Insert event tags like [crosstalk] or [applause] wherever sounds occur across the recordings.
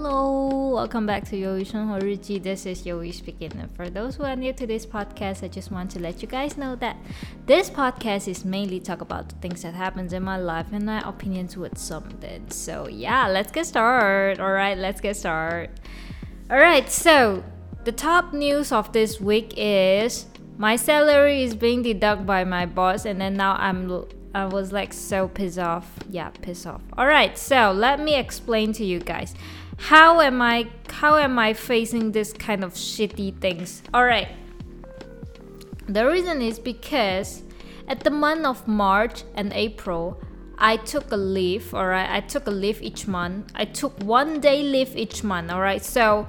Hello, welcome back to Yoi Shunho Ruji. This is Yoi speaking. And for those who are new to this podcast, I just want to let you guys know that this podcast is mainly talk about the things that happens in my life and my opinions with something. So yeah, let's get started. All right, let's get started. All right, so the top news of this week is my salary is being deducted by my boss, and then now I'm I was like so pissed off. Yeah, pissed off. All right, so let me explain to you guys how am I how am I facing this kind of shitty things? All right. The reason is because at the month of March and April, I took a leave, all right? I took a leave each month. I took one day leave each month, all right? So,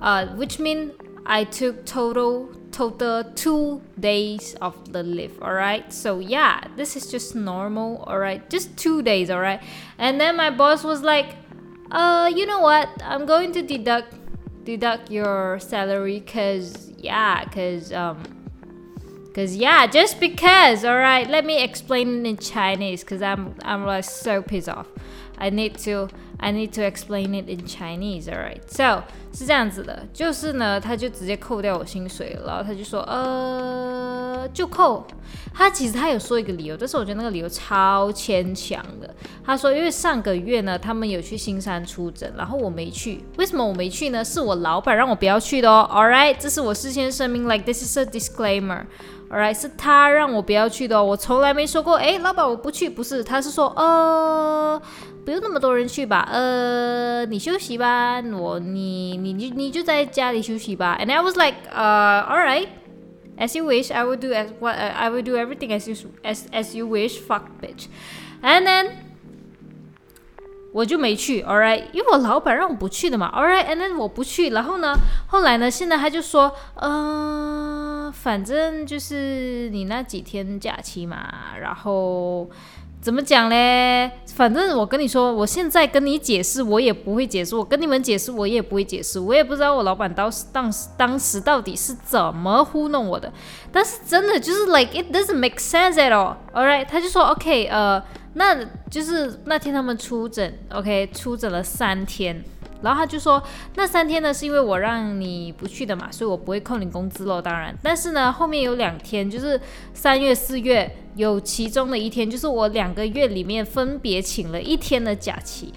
uh, which means I took total total two days of the leave all right so yeah this is just normal all right just two days all right and then my boss was like uh you know what? I'm going to deduct deduct your salary because yeah because um because yeah just because all right let me explain in chinese because i'm i'm like so pissed off i need to I need to explain it in Chinese, alright? So 是这样子的，就是呢，他就直接扣掉我薪水了，然后他就说，呃，就扣。他其实他有说一个理由，但是我觉得那个理由超牵强的。他说，因为上个月呢，他们有去新山出诊，然后我没去。为什么我没去呢？是我老板让我不要去的哦，alright？这是我事先声明，like this is a disclaimer，alright？是他让我不要去的哦，我从来没说过，哎，老板我不去，不是，他是说，呃。不用那么多人去吧，呃，你休息吧，我你你你你就在家里休息吧。And I was like, uh, all right, as you wish, I will do as what I will do everything as you as as you wish, fuck bitch. And then 我就没去，all right，因为我老板让我不去的嘛，all right。And then 我不去，然后呢，后来呢，现在他就说，呃，反正就是你那几天假期嘛，然后。怎么讲嘞？反正我跟你说，我现在跟你解释，我也不会解释；我跟你们解释，我也不会解释。我也不知道我老板当时当时当时到底是怎么糊弄我的。但是真的就是 like it doesn't make sense at all。All right，他就说 OK，呃，那就是那天他们出诊，OK，出诊了三天。然后他就说，那三天呢是因为我让你不去的嘛，所以我不会扣你工资喽。当然，但是呢后面有两天，就是三月、四月有其中的一天，就是我两个月里面分别请了一天的假期。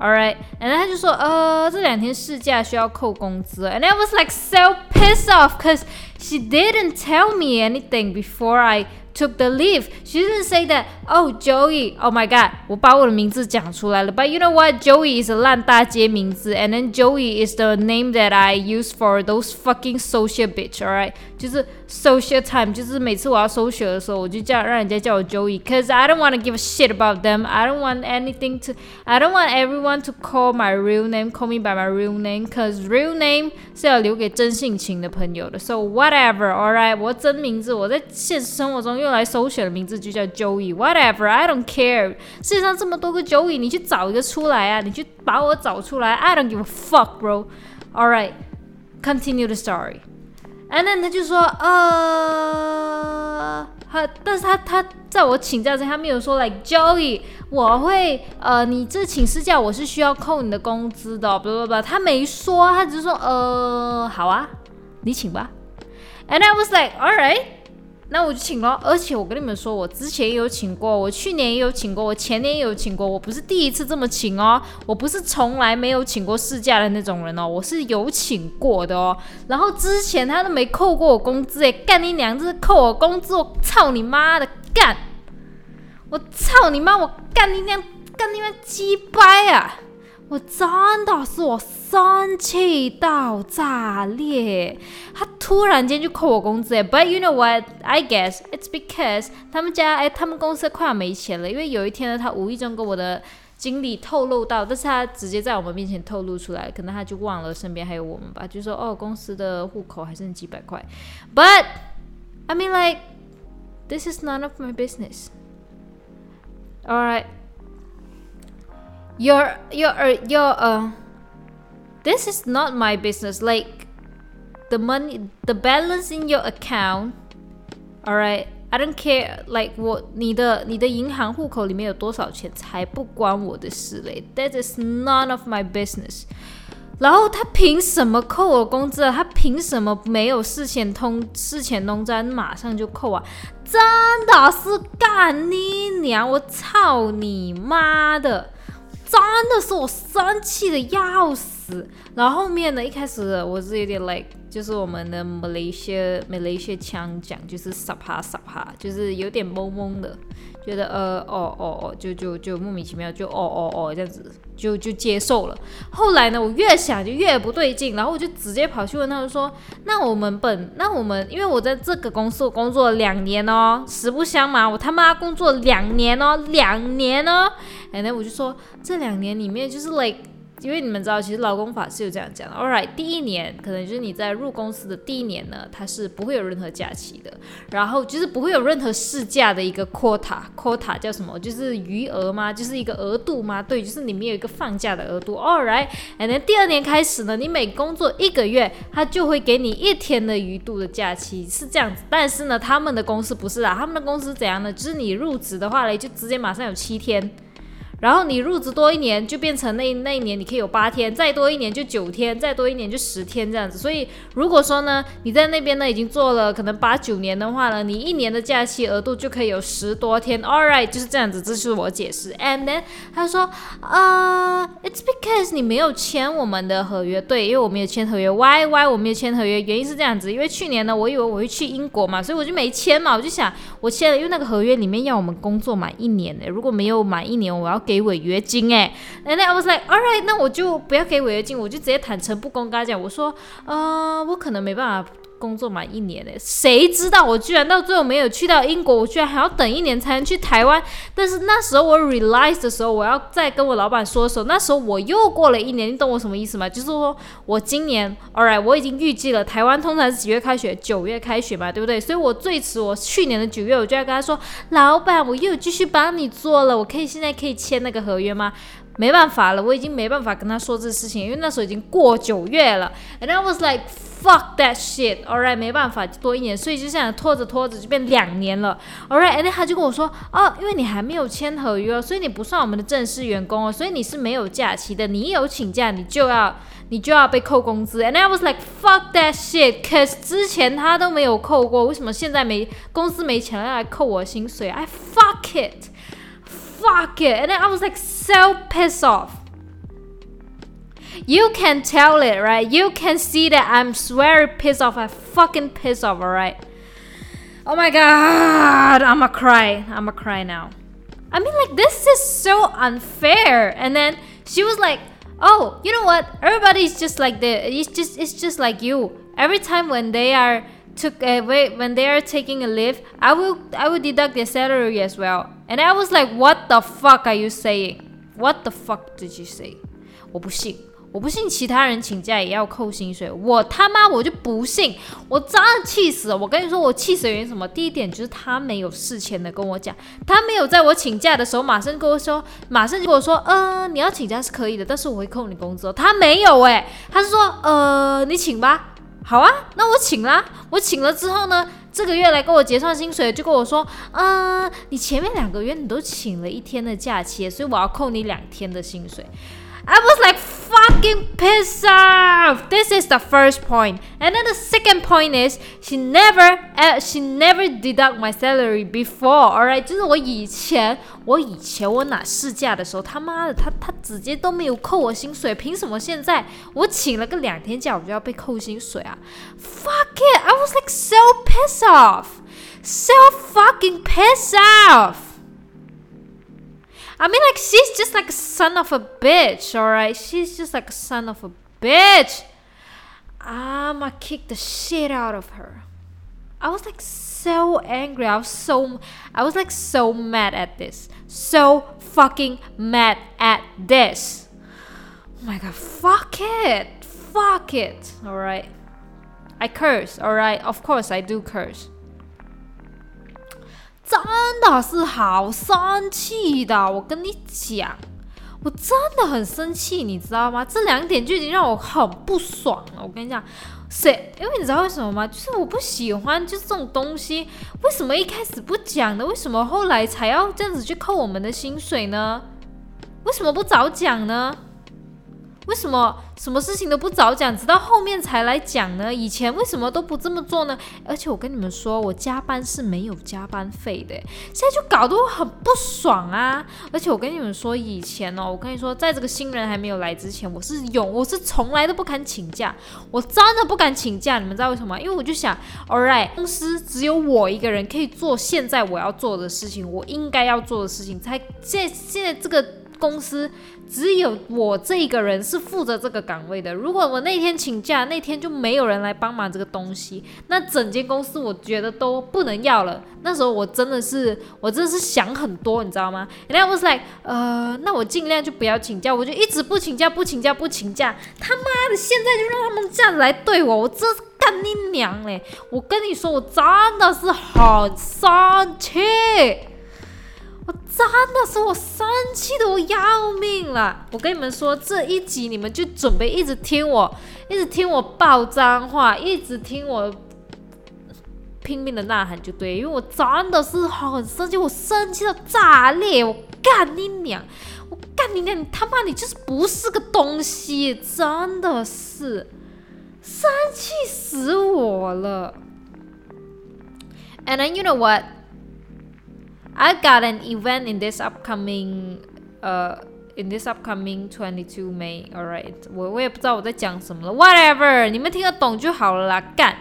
All right，然后他就说，呃，这两天事假需要扣工资。And I was like so pissed off because she didn't tell me anything before I took the leave. She didn't say that. Oh, Joey. Oh my God. 我把我的名字讲出来了。But you know what? Joey is a 烂大街名字，and then Joey is the name that I use for those fucking social bitch. Alright， 就是 social time，就是每次我要 social 的时候，我就叫让人家叫我 Joey。Cause I don't want to give a shit about them. I don't want anything to. I don't want everyone to call my real name, call me by my real name. Cause real name 是要留给真性情的朋友的。So whatever. Alright，我真名字我在现实生活中用。用来首选的名字就叫 Joey，whatever，I don't care。世界上这么多个 Joey，你去找一个出来啊！你去把我找出来，I don't give a fuck, bro. All right, continue the story. And then 他就说，呃，他，但是他他在我请假之前，他没有说，like Joey，我会，呃，你这请事假我是需要扣你的工资的，不不不，他没说，他只是说，呃，好啊，你请吧。And I was like, all right. 那我就请了，而且我跟你们说，我之前也有请过，我去年也有请过，我前年也有请过，我不是第一次这么请哦，我不是从来没有请过事假的那种人哦，我是有请过的哦。然后之前他都没扣过我工资，诶，干你娘，这是扣我工资，我操你妈的，干！我操你妈，我干你娘，干你妈鸡掰啊！我真的是我生气到炸裂，他突然间就扣我工资诶，But you know what? I guess it's because 他们家诶，他们公司快要没钱了。因为有一天呢，他无意中跟我的经理透露到，但是他直接在我们面前透露出来，可能他就忘了身边还有我们吧，就说哦，公司的户口还剩几百块。But I mean like this is none of my business. All right. Your, your, your, uh, this is not my business. Like, the money, the balance in your account, alright, I don't care like 我你的你的银行户口里面有多少钱才不关我的事嘞，That is none of my business。然后他凭什么扣我工资啊？他凭什么没有事前通事前通知马上就扣啊？真的是干你娘！我操你妈的！真的是我生气的要死。然后后面呢，一开始我是有点 like，就是我们的 Malaysia Malaysia 腔讲，就是傻哈傻哈就是有点懵懵的。觉得呃哦哦哦，就就就莫名其妙就哦哦哦这样子就就接受了。后来呢，我越想就越不对劲，然后我就直接跑去问他们说：“那我们本那我们因为我在这个公司我工作两年哦，实不相瞒，我他妈工作两年哦，两年哦。”然后我就说这两年里面就是累。因为你们知道，其实劳工法是有这样讲的。All right，第一年可能就是你在入公司的第一年呢，它是不会有任何假期的，然后就是不会有任何事假的一个 quota，quota 叫什么？就是余额吗？就是一个额度吗？对，就是里面有一个放假的额度。All right，and then 第二年开始呢，你每工作一个月，他就会给你一天的余度的假期，是这样子。但是呢，他们的公司不是啊，他们的公司怎样呢？就是你入职的话嘞，就直接马上有七天。然后你入职多一年，就变成那那一年你可以有八天，再多一年就九天，再多一年就十天这样子。所以如果说呢，你在那边呢已经做了可能八九年的话呢，你一年的假期额度就可以有十多天。All right，就是这样子，这是我解释。And then 他说，啊、uh,，It's because 你没有签我们的合约，对，因为我没有签合约。Why why 我没有签合约？原因是这样子，因为去年呢，我以为我会去英国嘛，所以我就没签嘛。我就想我签了，因为那个合约里面要我们工作满一年的，如果没有满一年，我要。给违约金哎，and then I was like, alright，那我就不要给违约金，我就直接坦诚不公跟他讲，我说，呃，我可能没办法工作满一年嘞，谁知道我居然到最后没有去到英国，我居然还要等一年才能去台湾。但是那时候我 realize 的时候，我要再跟我老板说的时候，那时候我又过了一年，你懂我什么意思吗？就是说我今年，alright，我已经预计了台湾通常是几月开学？九月开学嘛，对不对？所以我最迟我去年的九月，我就要跟他说，老板，我又继续帮你做了，我可以现在可以签那个合约吗？没办法了，我已经没办法跟他说这事情，因为那时候已经过九月了。And I was like fuck that shit. All right，没办法，多一年，所以就这样拖着拖着就变两年了。All right，And then 他就跟我说，哦，因为你还没有签合约，所以你不算我们的正式员工哦，所以你是没有假期的。你有请假，你就要你就要被扣工资。And I was like fuck that shit，cause 之前他都没有扣过，为什么现在没公司没钱了要来扣我薪水？I fuck it。Fuck it! And then I was like so pissed off. You can tell it, right? You can see that I'm very pissed off. I fucking pissed off, alright? Oh my god, I'ma cry. I'ma cry now. I mean, like, this is so unfair. And then she was like, Oh, you know what? Everybody's just like the. It's just, it's just like you. Every time when they are took uh, when they are taking a leave, I will I will deduct their salary as well. And I was like, what the fuck are you saying? What the fuck did you say? 我不信，我不信其他人请假也要扣薪水。我他妈我就不信，我真的气死了。我跟你说，我气死的原因什么？第一点就是他没有事前的跟我讲，他没有在我请假的时候马上跟我说，马上就跟我说，嗯、你要请假是可以的，但是我会扣你工资。他没有诶，他是说，呃，你请吧。好啊，那我请啦。我请了之后呢，这个月来跟我结算薪水，就跟我说，嗯，你前面两个月你都请了一天的假期，所以我要扣你两天的薪水。I was like fucking piss off. This is the first point, and then the second point is she never, she never deduct my salary before. Alright，就是我以前，我以前我拿事假的时候，他妈的，他他直接都没有扣我薪水，凭什么现在我请了个两天假，我就要被扣薪水啊？Fuck it! I was like so pissed off, so fucking piss off. I mean, like, she's just like a son of a bitch, alright? She's just like a son of a bitch. I'ma kick the shit out of her. I was like so angry. I was so, I was like so mad at this. So fucking mad at this. Oh my god, fuck it. Fuck it, alright? I curse, alright? Of course, I do curse. 真的是好生气的，我跟你讲，我真的很生气，你知道吗？这两点就已经让我很不爽了。我跟你讲，谁？因为你知道为什么吗？就是我不喜欢，就是这种东西，为什么一开始不讲呢？为什么后来才要这样子去扣我们的薪水呢？为什么不早讲呢？为什么什么事情都不早讲，直到后面才来讲呢？以前为什么都不这么做呢？而且我跟你们说，我加班是没有加班费的，现在就搞得我很不爽啊！而且我跟你们说，以前哦，我跟你说，在这个新人还没有来之前，我是有，我是从来都不敢请假，我真的不敢请假。你们知道为什么？因为我就想，All right，公司只有我一个人可以做现在我要做的事情，我应该要做的事情，才现现在这个。公司只有我这一个人是负责这个岗位的。如果我那天请假，那天就没有人来帮忙这个东西，那整间公司我觉得都不能要了。那时候我真的是，我真的是想很多，你知道吗？And I was like，呃，那我尽量就不要请假，我就一直不请假，不请假，不请假。他妈的，现在就让他们这样来对我，我真干你娘嘞！我跟你说，我真的是很生气。真的是我生气的我要命了！我跟你们说，这一集你们就准备一直听我，一直听我爆脏话，一直听我拼命的呐喊就对，因为我真的是很生气，我生气到炸裂！我干你娘！我干你娘！你他妈你就是不是个东西，真的是生气死我了！And then you know what? I got an event in this upcoming, uh, in this upcoming twenty two May. Alright，我我也不知道我在讲什么了。Whatever，你们听得懂就好了啦。干，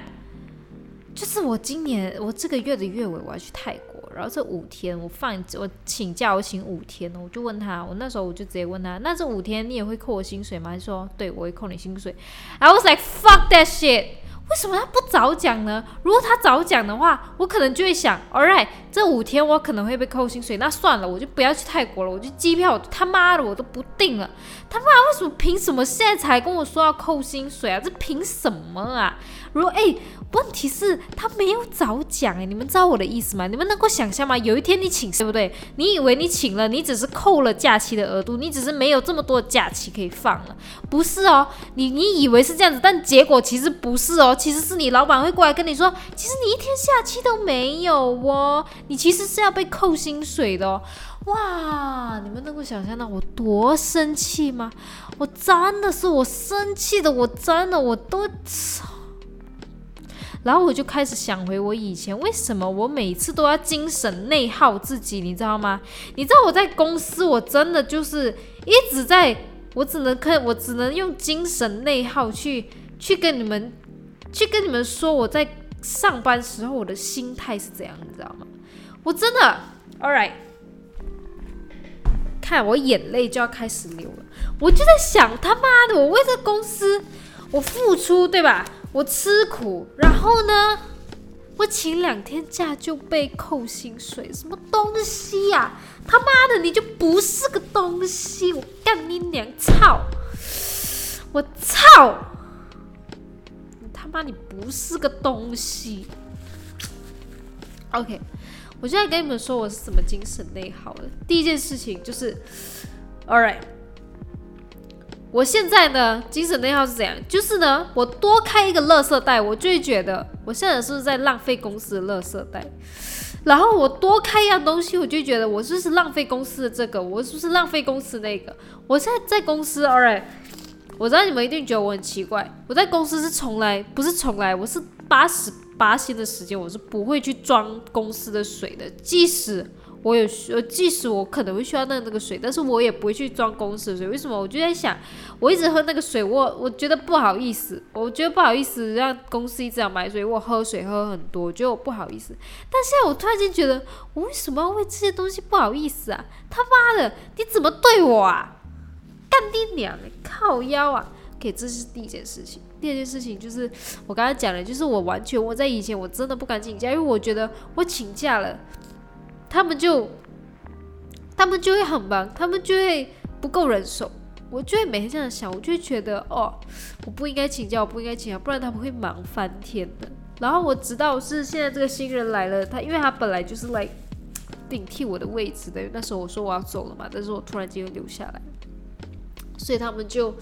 就是我今年我这个月的月尾我要去泰国，然后这五天我放我请假，我请五天，我就问他，我那时候我就直接问他，那这五天你也会扣我薪水吗？他说对，我会扣你薪水。I was like fuck that shit。为什么他不早讲呢？如果他早讲的话，我可能就会想，All right，这五天我可能会被扣薪水，那算了，我就不要去泰国了，我就机票他妈的我都不订了。他妈为什么凭什么现在才跟我说要扣薪水啊？这凭什么啊？如果哎。问题是，他没有早讲哎，你们知道我的意思吗？你们能够想象吗？有一天你请，对不对？你以为你请了，你只是扣了假期的额度，你只是没有这么多假期可以放了，不是哦？你你以为是这样子，但结果其实不是哦，其实是你老板会过来跟你说，其实你一天假期都没有哦，你其实是要被扣薪水的哦。哇，你们能够想象到我多生气吗？我真的是我生气的，我真的我都。然后我就开始想回我以前为什么我每次都要精神内耗自己，你知道吗？你知道我在公司，我真的就是一直在，我只能看，我只能用精神内耗去去跟你们去跟你们说我在上班时候我的心态是怎样，你知道吗？我真的，all right，看我眼泪就要开始流了，我就在想他妈的，我为这公司我付出，对吧？我吃苦，然后呢，我请两天假就被扣薪水，什么东西呀、他妈的，你就不是个东西！我干你娘！操！我操！你他妈你不是个东西！OK，我现在跟你们说我是怎么精神内耗的。第一件事情就是，All right。我现在呢，精神内耗是怎样？就是呢，我多开一个垃圾袋，我就会觉得我现在是不是在浪费公司的垃圾袋？然后我多开一样东西，我就觉得我是不是浪费公司的这个？我是不是浪费公司那个？我现在在公司，alright，我知道你们一定觉得我很奇怪，我在公司是从来不是从来，我是八十八天的时间，我是不会去装公司的水的，即使。我有需，即使我可能会需要那那个水，但是我也不会去装公司的水。为什么？我就在想，我一直喝那个水，我我觉得不好意思，我觉得不好意思让公司一直要买水，我喝水喝很多，我觉得我不好意思。但现在我突然间觉得，我为什么要为这些东西不好意思啊？他妈的，你怎么对我啊？干爹娘的，靠腰啊！给，这是第一件事情。第二件事情就是我刚才讲的，就是我完全我在以前我真的不敢请假，因为我觉得我请假了。他们就，他们就会很忙，他们就会不够人手。我就会每天这样想，我就会觉得哦，我不应该请假，我不应该请假，不然他们会忙翻天的。然后我直到是现在这个新人来了，他因为他本来就是来顶替我的位置的。那时候我说我要走了嘛，但是我突然间又留下来，所以他们就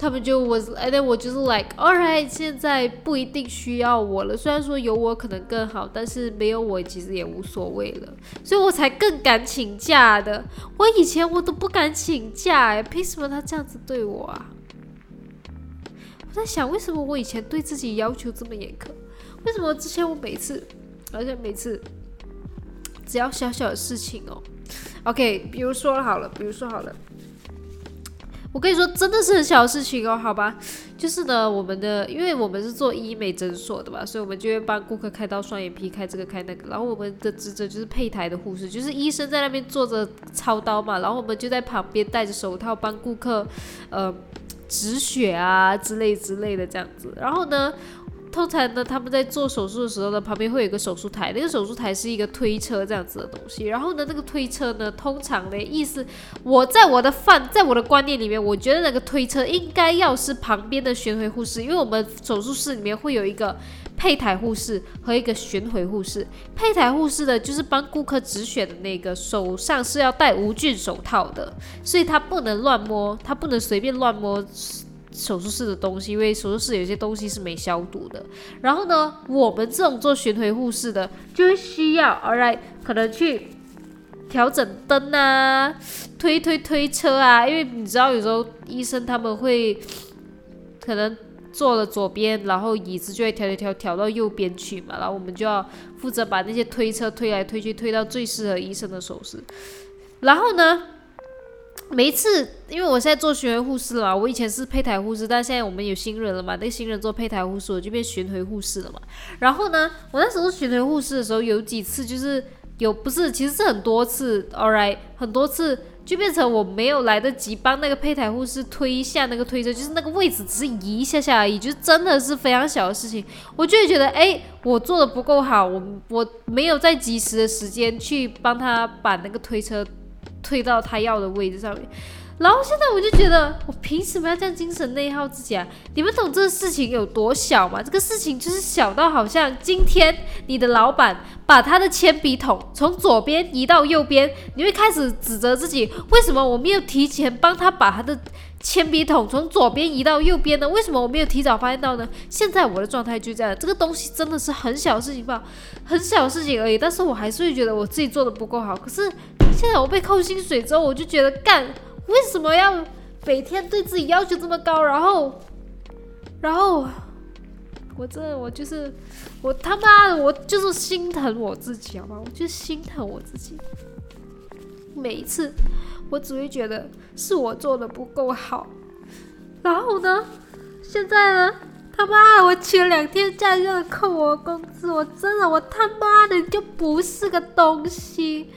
他们就我，哎，那我就是 like，alright，现在不一定需要我了。虽然说有我可能更好，但是没有我其实也无所谓了。所以我才更敢请假的。我以前我都不敢请假，哎，凭什么他这样子对我啊？我在想，为什么我以前对自己要求这么严苛？为什么之前我每次，而且每次只要小小的事情哦，OK，比如说好了，比如说好了。我跟你说，真的是很小的事情哦，好吧？就是呢，我们的，因为我们是做医美诊所的嘛，所以我们就会帮顾客开刀、双眼皮、开这个开那个。然后我们的职责就是配台的护士，就是医生在那边坐着操刀嘛，然后我们就在旁边戴着手套帮顾客，呃，止血啊之类之类的这样子。然后呢，通常呢，他们在做手术的时候呢，旁边会有一个手术台，那个手术台是一个推车这样子的东西。然后呢，那个推车呢，通常的意思，我在我的范，[laughs] 在我的观念里面，我觉得那个推车应该要是旁边的巡回护士，因为我们手术室里面会有一个配台护士和一个巡回护士。配台护士的就是帮顾客止血的那个，手上是要戴无菌手套的，所以他不能乱摸，他不能随便乱摸。手术室的东西，因为手术室有些东西是没消毒的。然后呢，我们这种做巡回护士的，就会需要来可能去调整灯啊，推推推车啊。因为你知道，有时候医生他们会可能坐了左边，然后椅子就会调调调调到右边去嘛。然后我们就要负责把那些推车推来推去，推到最适合医生的手术。然后呢，每一次，因为我现在做巡回护士了嘛，我以前是配台护士，但现在我们有新人了嘛，那个新人做配台护士，我就变巡回护士了嘛。然后呢，我那时候巡回护士的时候，有几次就是有不是，其实是很多次，all right，很多次就变成我没有来得及帮那个配台护士推一下那个推车，就是那个位置只是移一下下而已，就真的是非常小的事情，我就会觉得，哎，我做的不够好，我我没有在及时的时间去帮他把那个推车。推到他要的位置上面，然后现在我就觉得，我凭什么要这样精神内耗自己啊？你们懂这个事情有多小吗？这个事情就是小到好像今天你的老板把他的铅笔筒从左边移到右边，你会开始指责自己，为什么我没有提前帮他把他的铅笔筒从左边移到右边呢？为什么我没有提早发现到呢？现在我的状态就这样，这个东西真的是很小事情吧，很小事情而已，但是我还是会觉得我自己做的不够好，可是。现在我被扣薪水之后，我就觉得干，为什么要每天对自己要求这么高？然后，然后，我真的我就是我他妈的我就是心疼我自己好吗？我就心疼我自己。每一次我只会觉得是我做的不够好。然后呢，现在呢，他妈的我请了两天假就要扣我工资，我真的我他妈的就不是个东西。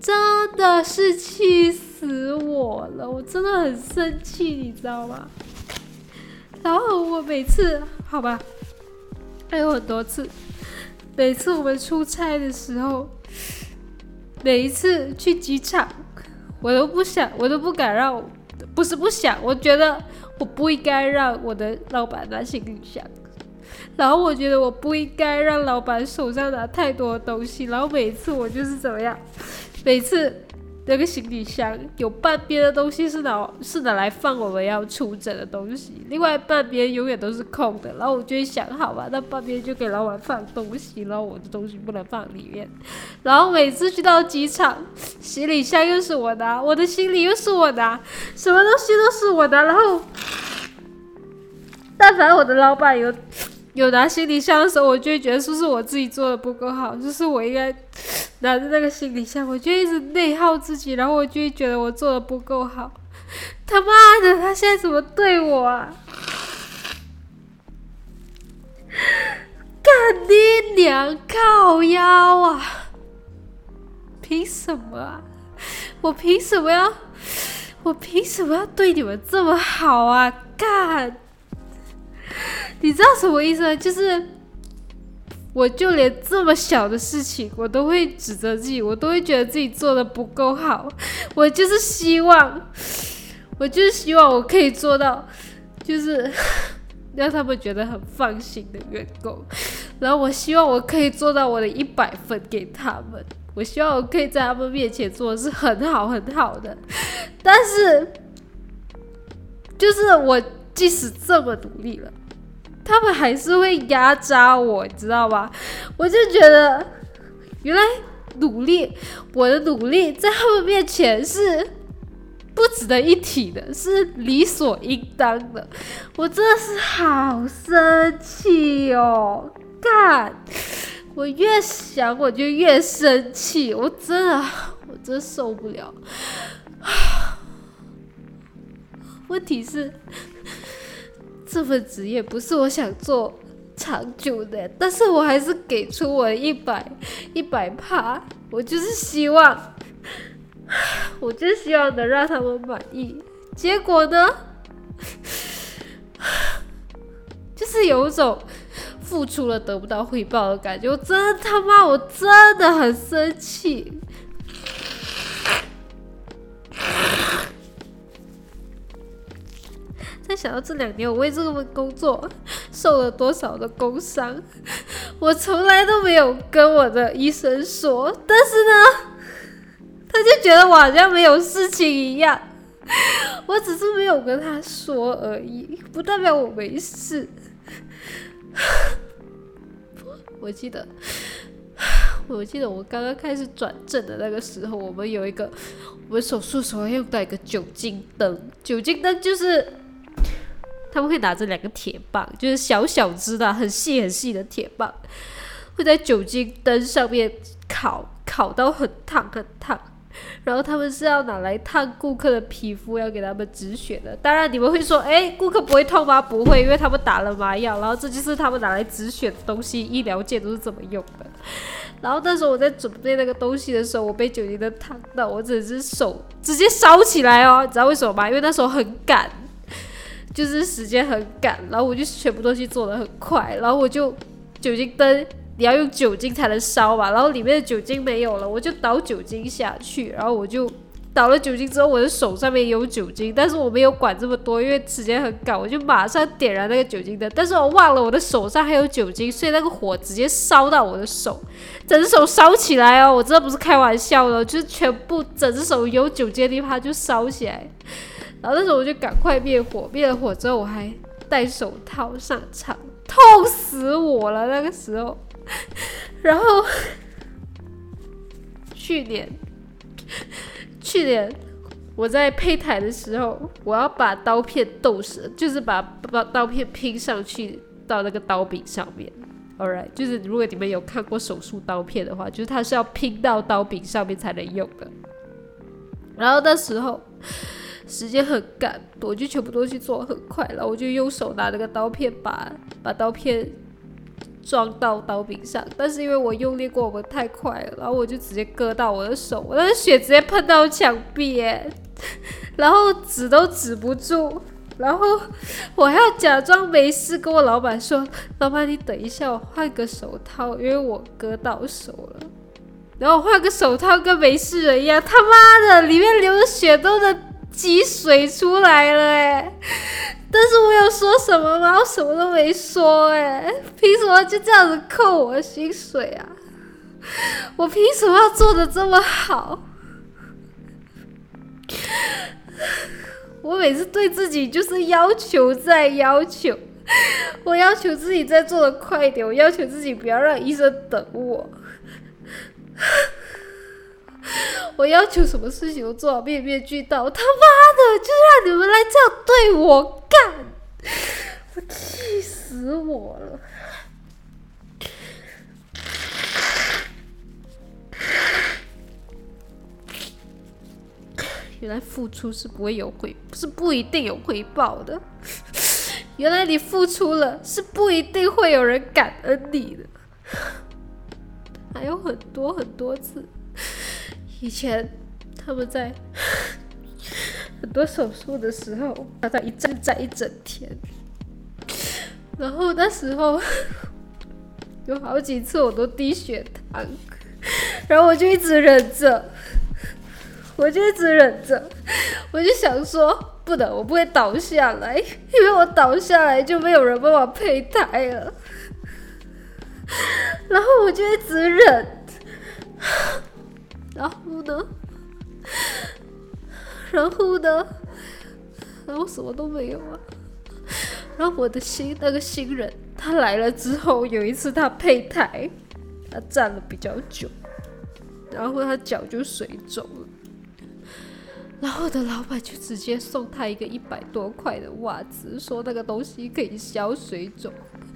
真的是气死我了，我真的很生气，你知道吗？然后我每次，好吧，还有很多次，每次我们出差的时候，每一次去机场，我都不想，我都不敢让，不是不想，我觉得我不应该让我的老板拿行李箱，然后我觉得我不应该让老板手上拿太多东西，然后每次我就是怎么样？每次那个行李箱有半边的东西是拿是拿来放我们要出诊的东西，另外半边永远都是空的。然后我就会想，好吧，那半边就给老板放东西，然后我的东西不能放里面。然后每次去到机场，行李箱又是我拿，我的行李又是我拿，什么东西都是我拿。然后，但凡我的老板有有拿行李箱的时候，我就会觉得是不是我自己做的不够好，就是我应该。拿着那个行李箱，我就一直内耗自己，然后我就觉得我做的不够好。[laughs] 他妈的，他现在怎么对我啊？[laughs] 干你娘靠腰啊！凭什么啊？我凭什么要？我凭什么要对你们这么好啊？干！你知道什么意思吗？就是。我就连这么小的事情，我都会指责自己，我都会觉得自己做的不够好。我就是希望，我就是希望我可以做到，就是 [laughs] 让他们觉得很放心的员工。然后我希望我可以做到我的一百分给他们。我希望我可以在他们面前做的是很好很好的。但是。就是我即使这么努力了，他们还是会压榨我，你知道吗？我就觉得，原来努力，我的努力在他们面前是不值得一提的，是理所应当的。我真的是好生气哦！干，我越想我就越生气，我真的，我真受不了。[sighs] 问题是，这份职业不是我想做长久的，但是我还是给出我一百 [laughs] 一百趴，我就是希望，[sighs] 我就希望能让他们满意。结果呢，[sighs] 就是有一种付出了得不到回报的感觉。我真他妈，我真的很生气。想到这两年我为这份工作 [laughs] 受了多少的工伤，[laughs] 我从来都没有跟我的医生说，但是呢，他就觉得我好像没有事情一样，我只是没有跟他说而已，不代表我没事。[laughs] 我记得，我记得我刚刚开始转正的那个时候，我们有一个我们手术时候用到一个酒精灯，酒精灯就是。他们会拿着两个铁棒，就是小小只的、很细很细的铁棒，会在酒精灯上面烤，烤到很烫很烫。然后他们是要拿来烫顾客的皮肤，要给他们止血的。当然你们会说，哎，顾客不会痛吗？不会，因为他们打了麻药。然后这就是他们拿来止血的东西，医疗界都是这么用的。然后那时候我在准备那个东西的时候，我被酒精灯烫到，我整只手直接烧起来哦。你知道为什么吗？因为那时候很赶。就是时间很赶，然后我就全部东西做得很快，然后我就酒精灯，你要用酒精才能烧嘛，然后里面的酒精没有了，我就倒酒精下去，然后我就倒了酒精之后，我的手上面有酒精，但是我没有管这么多，因为时间很赶，我就马上点燃那个酒精灯，但是我忘了我的手上还有酒精，所以那个火直接烧到我的手，整只手烧起来哦，我真的不是开玩笑的，就是全部整只手有酒精的地方就烧起来。然后那时候我就赶快灭火，灭了火之后我还戴手套上场，痛死我了那个时候。[laughs] 然后去年，去年我在配台的时候，我要把刀片斗折，就是把把刀片拼上去到那个刀柄上面。All right，就是如果你们有看过手术刀片的话，就是它是要拼到刀柄上面才能用的。然后那时候。时间很赶，我就全部东西做很快，然后我就用手拿那个刀片把把刀片装到刀柄上，但是因为我用力过猛太快了，然后我就直接割到我的手，我的血直接喷到墙壁，[laughs] 然后止都止不住，然后我还要假装没事跟我老板说：“老板，你等一下，我换个手套，因为我割到手了。”然后换个手套跟没事人一样，他妈的，里面流的血都能。积水出来了哎，但是我有说什么吗？我什么都没说哎，凭什么就这样子扣我薪水啊？我凭什么要做的这么好？我每次对自己就是要求再要求，我要求自己再做的快一点，我要求自己不要让医生等我。[laughs] 我要求什么事情都做到面面俱到，他妈的，就让你们来这样对我干，我气死我了！原来付出是不会有回，是不一定有回报的。原来你付出了，是不一定会有人感恩你的。还有很多很多次。以前他们在很多手术的时候，他在一站站一整天，然后那时候 [laughs] 有好几次我都低血糖，然后我就一直忍着，我就一直忍着，我就想说不能，我不会倒下来，因为我倒下来就没有人帮我胚胎了，[laughs] 然后我就一直忍。然后呢？然后呢？然后什么都没有啊。然后我的新那个新人他来了之后，有一次他配台，他站了比较久，然后他脚就水肿了。然后我的老板就直接送他一个一百多块的袜子，说那个东西可以消水肿。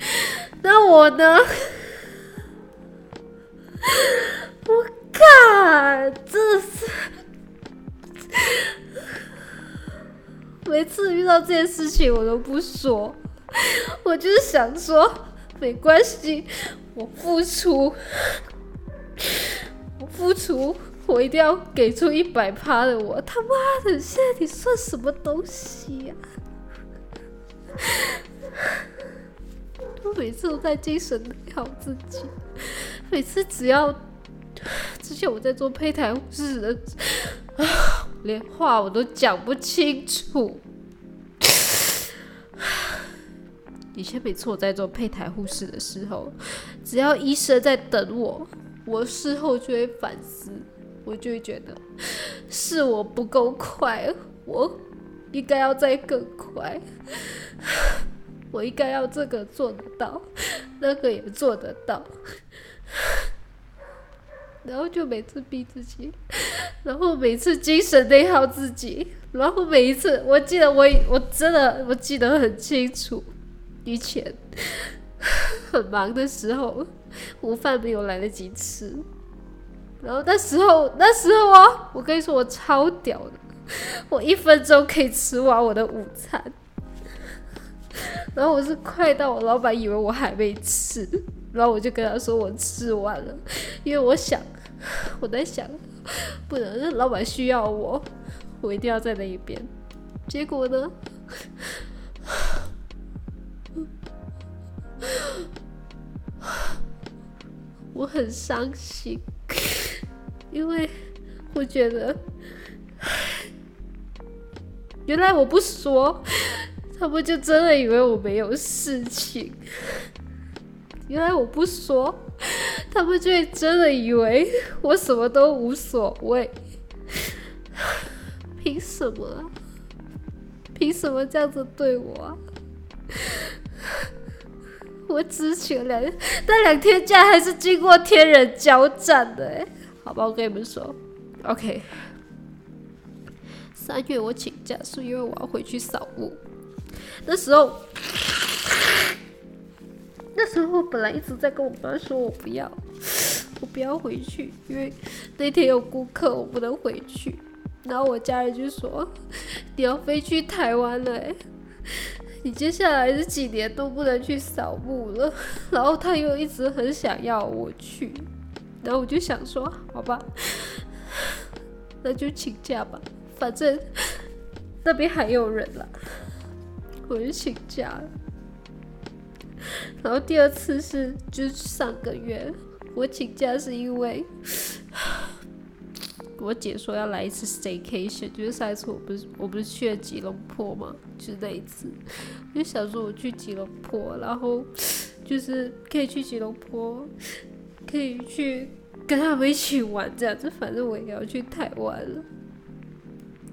[laughs] 那我呢？每次遇到这件事情我都不说，我就是想说没关系，我付出，我付出。我一定要给出一百趴的我，他妈的，现在你算什么东西呀、啊？[laughs] 我每次都在精神内耗自己，每次只要之前我在做胚胎护士的，[sighs] 连话我都讲不清楚。以前每次我在做配台护士的时候，只要医生在等我，我事后就会反思。我就会觉得是我不够快，我应该要再更快，我应该要这个做得到，那个也做得到，然后就每次逼自己，然后每次精神内耗自己，然后每一次，我记得我我真的我记得很清楚，以前很忙的时候，午饭没有来得及吃。然后那时候，那时候啊，我跟你说，我超屌的，我一分钟可以吃完我的午餐。然后我是快到我老板以为我还没吃，然后我就跟他说我吃完了，因为我想，我在想，不能让老板需要我，我一定要在那一边。结果呢，我很伤心。因为我觉得，原来我不说，他们就真的以为我没有事情；原来我不说，他们就真的以为我什么都无所谓。凭什么？凭什么这样子对我啊？我只请了两，那两天假还是经过天人交战的哎。好吧，我跟你们说，OK。三月我请假是因为我要回去扫墓。那时候，那时候我本来一直在跟我妈说，我不要，我不要回去，因为那天有顾客，我不能回去。然后我家人就说：“你要飞去台湾了，欸，你接下来这几年都不能去扫墓了。”然后他又一直很想要我去。然后我就想说，好吧，那就请假吧，反正那边还有人了，我就请假了。然后第二次是，就是上个月我请假是因为我姐说要来一次 staycation，就是上一次我不是我不是去了吉隆坡嘛，就是那一次，我就想说我去吉隆坡，然后就是可以去吉隆坡。可以去跟他们一起玩，这样子，反正我也要去台湾了。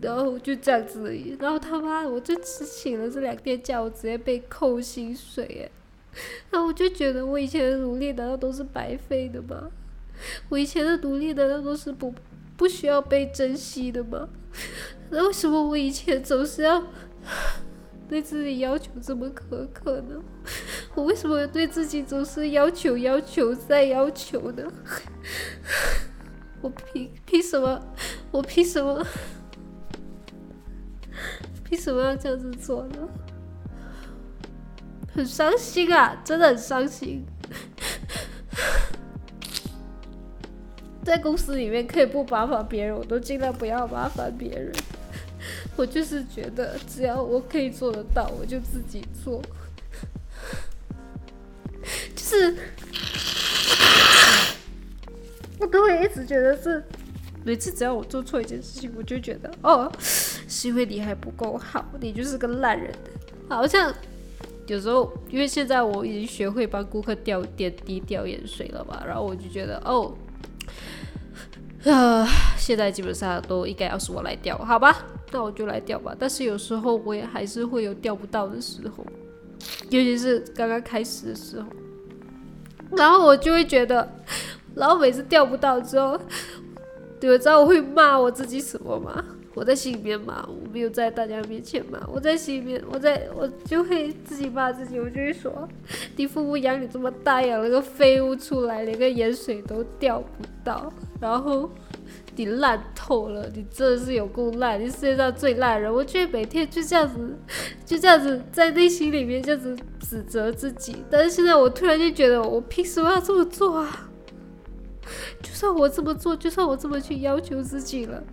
然后就这样子而已，然后他妈的，我就只请了这两天假，我直接被扣薪水哎。然后我就觉得，我以前的努力难道都是白费的吗？我以前的努力难道都是不不需要被珍惜的吗？[laughs] 那为什么我以前总是要？[laughs] 对自己要求这么苛刻呢？我为什么对自己总是要求、要求再要求呢？[laughs] 我凭凭什么？我凭什么？凭什么要这样子做呢？很伤心啊，真的很伤心。在公司里面可以不麻烦别人，我都尽量不要麻烦别人。[laughs] 我就是觉得，只要我可以做得到，我就自己做。就是，[coughs] 我都会一直觉得是，每次只要我做错一件事情，我就觉得，哦，是因为你还不够好，你就是个烂人。好像有时候，因为现在我已经学会帮顾客掉点滴、掉盐水了吧，然后我就觉得，哦。呃，[sighs] 现在基本上都应该要是我来钓，好吧？那我就来钓吧。但是有时候我也还是会有钓不到的时候，尤其是刚刚开始的时候，然后我就会觉得，[laughs] 然后每次钓不到之后，你们知道我会骂我自己什么吗？我在心里面骂，我没有在大家面前骂。我在心里面，我在我就会自己骂自己，我就会说：你父母养你这么大，养了个废物出来，连个盐水都钓不到，然后你烂透了，你真的是有够烂，你世界上最烂人。我觉得每天就这样子，就这样子在内心里面这样子指责自己。但是现在我突然就觉得，我凭什么要这么做啊？就算我这么做，就算我这么去要求自己了，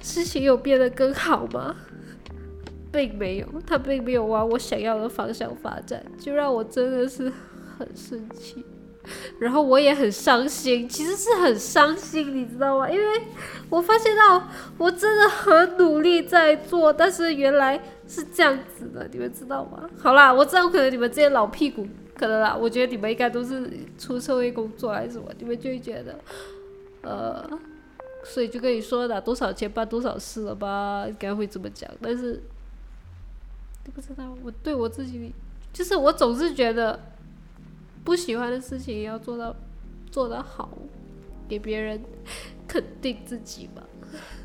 事情有变得更好吗？并没有，他并没有往我想要的方向发展，就让我真的是很生气，然后我也很伤心，其实是很伤心，你知道吗？因为我发现到我真的很努力在做，但是原来是这样子的，你们知道吗？好啦，我知道可能你们这些老屁股。可能啦，我觉得你们应该都是出社会工作还是什么，你们就会觉得，呃，所以就跟你说的多少钱办多少事了吧，应该会这么讲。但是，你不知道，我对我自己，就是我总是觉得，不喜欢的事情要做到做得好，给别人肯定自己吧。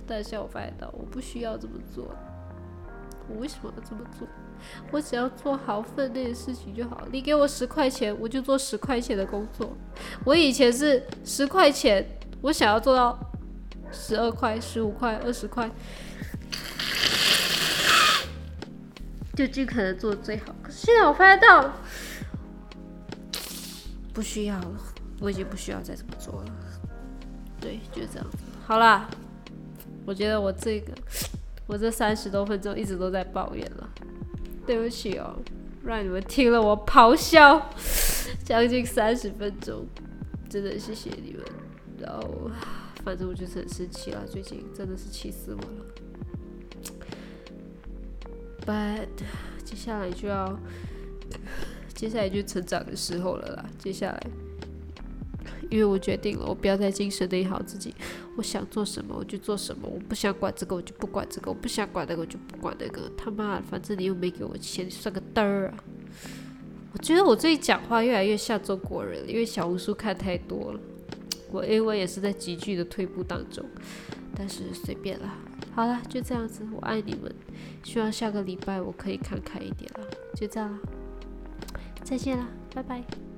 但是我发现到，我不需要这么做，我为什么要这么做？我只要做好分内的事情就好。你给我十块钱，我就做十块钱的工作。我以前是十块钱，我想要做到十二块、十五块、二十块，就尽可能做最好。可是现在我发现到，不需要了，我已经不需要再这么做了。对，就这样子。好啦，我觉得我这个，我这三十多分钟一直都在抱怨了。对不起哦，让你们听了我咆哮 [laughs] 将近三十分钟，真的谢谢你们。然后，反正我就是很生气了，最近真的是气死我了。But 接下来就要，接下来就成长的时候了啦。接下来。因为我决定了，我不要再精神内耗自己。我想做什么我就做什么，我不想管这个我就不管这个，我不想管那个我就不管那个。他妈的，反正你又没给我钱，算个嘚儿啊！我觉得我最近讲话越来越像中国人，因为小红书看太多了。我因为也是在急剧的退步当中，但是随便啦。好了，就这样子，我爱你们。希望下个礼拜我可以看开一点了。就这样了，再见了，拜拜。